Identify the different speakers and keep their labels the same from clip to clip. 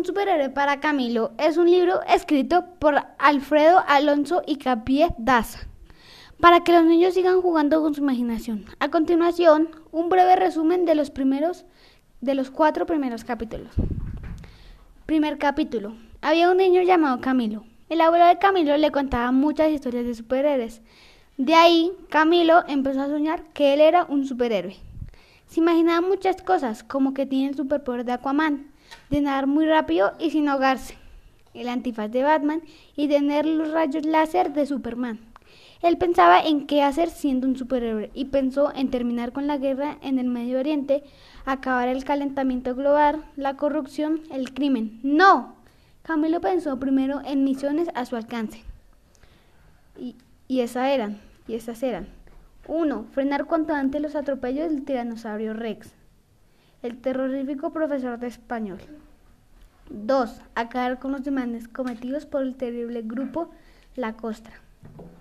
Speaker 1: Un superhéroe para Camilo es un libro escrito por Alfredo Alonso y Capié Daza para que los niños sigan jugando con su imaginación. A continuación, un breve resumen de los primeros de los cuatro primeros capítulos. Primer capítulo. Había un niño llamado Camilo. El abuelo de Camilo le contaba muchas historias de superhéroes. De ahí, Camilo empezó a soñar que él era un superhéroe. Se imaginaba muchas cosas, como que tiene el superpoder de Aquaman, de nadar muy rápido y sin ahogarse, el antifaz de Batman y tener los rayos láser de Superman. Él pensaba en qué hacer siendo un superhéroe y pensó en terminar con la guerra en el Medio Oriente, acabar el calentamiento global, la corrupción, el crimen. ¡No! Camilo pensó primero en misiones a su alcance. Y, y esas eran, y esas eran. 1. Frenar cuanto antes los atropellos del tiranosaurio Rex el terrorífico profesor de español. 2. Acabar con los demandas cometidos por el terrible grupo La Costra.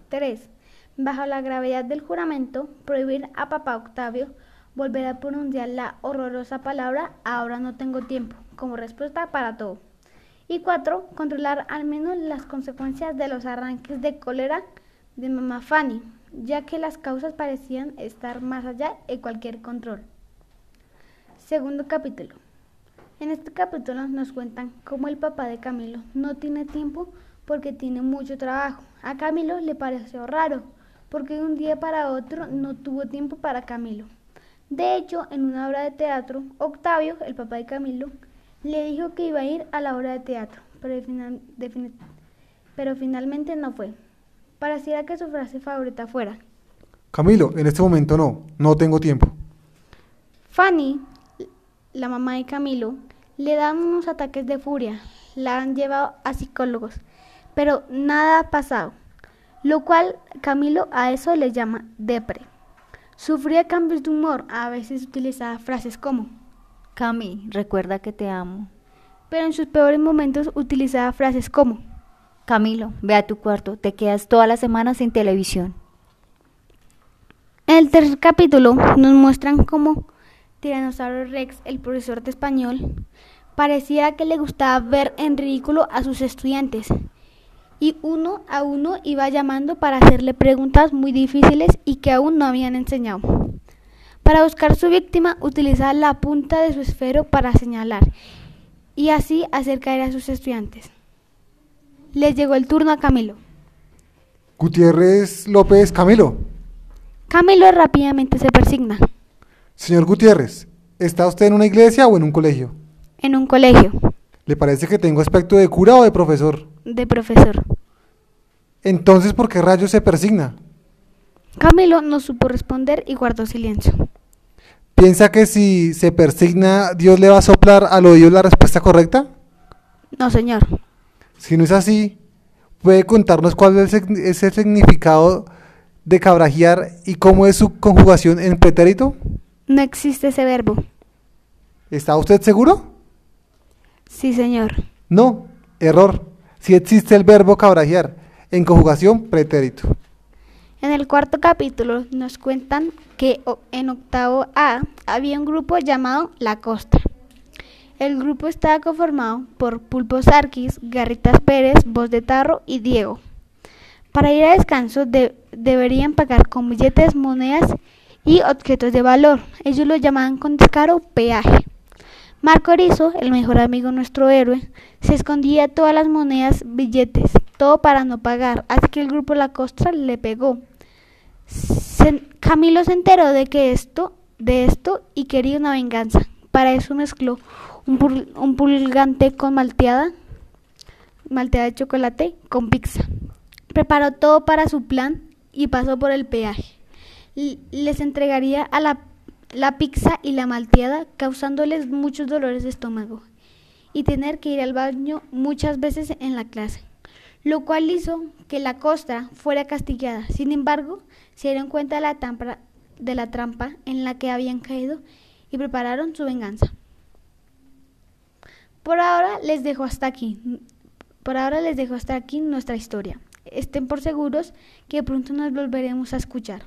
Speaker 1: 3. Bajo la gravedad del juramento, prohibir a papá Octavio volver a pronunciar la horrorosa palabra ahora no tengo tiempo, como respuesta para todo. Y 4. Controlar al menos las consecuencias de los arranques de cólera de mamá Fanny, ya que las causas parecían estar más allá de cualquier control. Segundo capítulo. En este capítulo nos cuentan cómo el papá de Camilo no tiene tiempo porque tiene mucho trabajo. A Camilo le pareció raro porque de un día para otro no tuvo tiempo para Camilo. De hecho, en una obra de teatro, Octavio, el papá de Camilo, le dijo que iba a ir a la obra de teatro, pero, final, pero finalmente no fue. Pareciera que su frase favorita fuera.
Speaker 2: Camilo, en este momento no, no tengo tiempo.
Speaker 1: Fanny la mamá de Camilo, le dan unos ataques de furia, la han llevado a psicólogos, pero nada ha pasado, lo cual Camilo a eso le llama depre. Sufría cambios de humor, a veces utilizaba frases como
Speaker 3: Cami, recuerda que te amo.
Speaker 1: Pero en sus peores momentos utilizaba frases como
Speaker 3: Camilo, ve a tu cuarto, te quedas toda la semana sin televisión.
Speaker 1: En el tercer capítulo nos muestran cómo Tiranosaurio Rex, el profesor de español, parecía que le gustaba ver en ridículo a sus estudiantes y uno a uno iba llamando para hacerle preguntas muy difíciles y que aún no habían enseñado. Para buscar su víctima utilizaba la punta de su esfero para señalar y así hacer caer a sus estudiantes. Le llegó el turno a Camilo.
Speaker 2: Gutiérrez López Camilo.
Speaker 1: Camilo rápidamente se persigna.
Speaker 2: Señor Gutiérrez, ¿está usted en una iglesia o en un colegio?
Speaker 1: En un colegio.
Speaker 2: ¿Le parece que tengo aspecto de cura o de profesor?
Speaker 1: De profesor.
Speaker 2: Entonces, ¿por qué rayos se persigna?
Speaker 1: Camilo no supo responder y guardó silencio.
Speaker 2: ¿Piensa que si se persigna, Dios le va a soplar al oído la respuesta correcta?
Speaker 1: No, señor.
Speaker 2: Si no es así, ¿puede contarnos cuál es el significado de cabrajear y cómo es su conjugación en pretérito?
Speaker 1: No existe ese verbo.
Speaker 2: ¿Está usted seguro?
Speaker 1: Sí, señor.
Speaker 2: No, error. Sí existe el verbo cabrajear en conjugación pretérito.
Speaker 1: En el cuarto capítulo nos cuentan que en octavo A había un grupo llamado La Costa. El grupo estaba conformado por Pulpo Sarkis, Garritas Pérez, Voz de Tarro y Diego. Para ir a descanso deberían pagar con billetes, monedas y objetos de valor. Ellos lo llamaban con descaro peaje. Marco Erizo, el mejor amigo nuestro héroe, se escondía todas las monedas, billetes, todo para no pagar, así que el grupo La Costra le pegó. Camilo se enteró de que esto, de esto y quería una venganza. Para eso mezcló un, un pulgante con malteada, malteada de chocolate con pizza. Preparó todo para su plan y pasó por el peaje les entregaría a la, pizza y la malteada, causándoles muchos dolores de estómago y tener que ir al baño muchas veces en la clase, lo cual hizo que la costa fuera castigada. Sin embargo, se dieron cuenta de la, de la trampa en la que habían caído y prepararon su venganza. Por ahora les dejo hasta aquí. Por ahora les dejo hasta aquí nuestra historia. Estén por seguros que pronto nos volveremos a escuchar.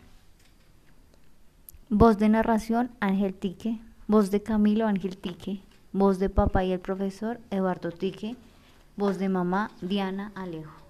Speaker 3: Voz de narración, Ángel Tique. Voz de Camilo, Ángel Tique. Voz de papá y el profesor Eduardo Tique. Voz de mamá Diana Alejo.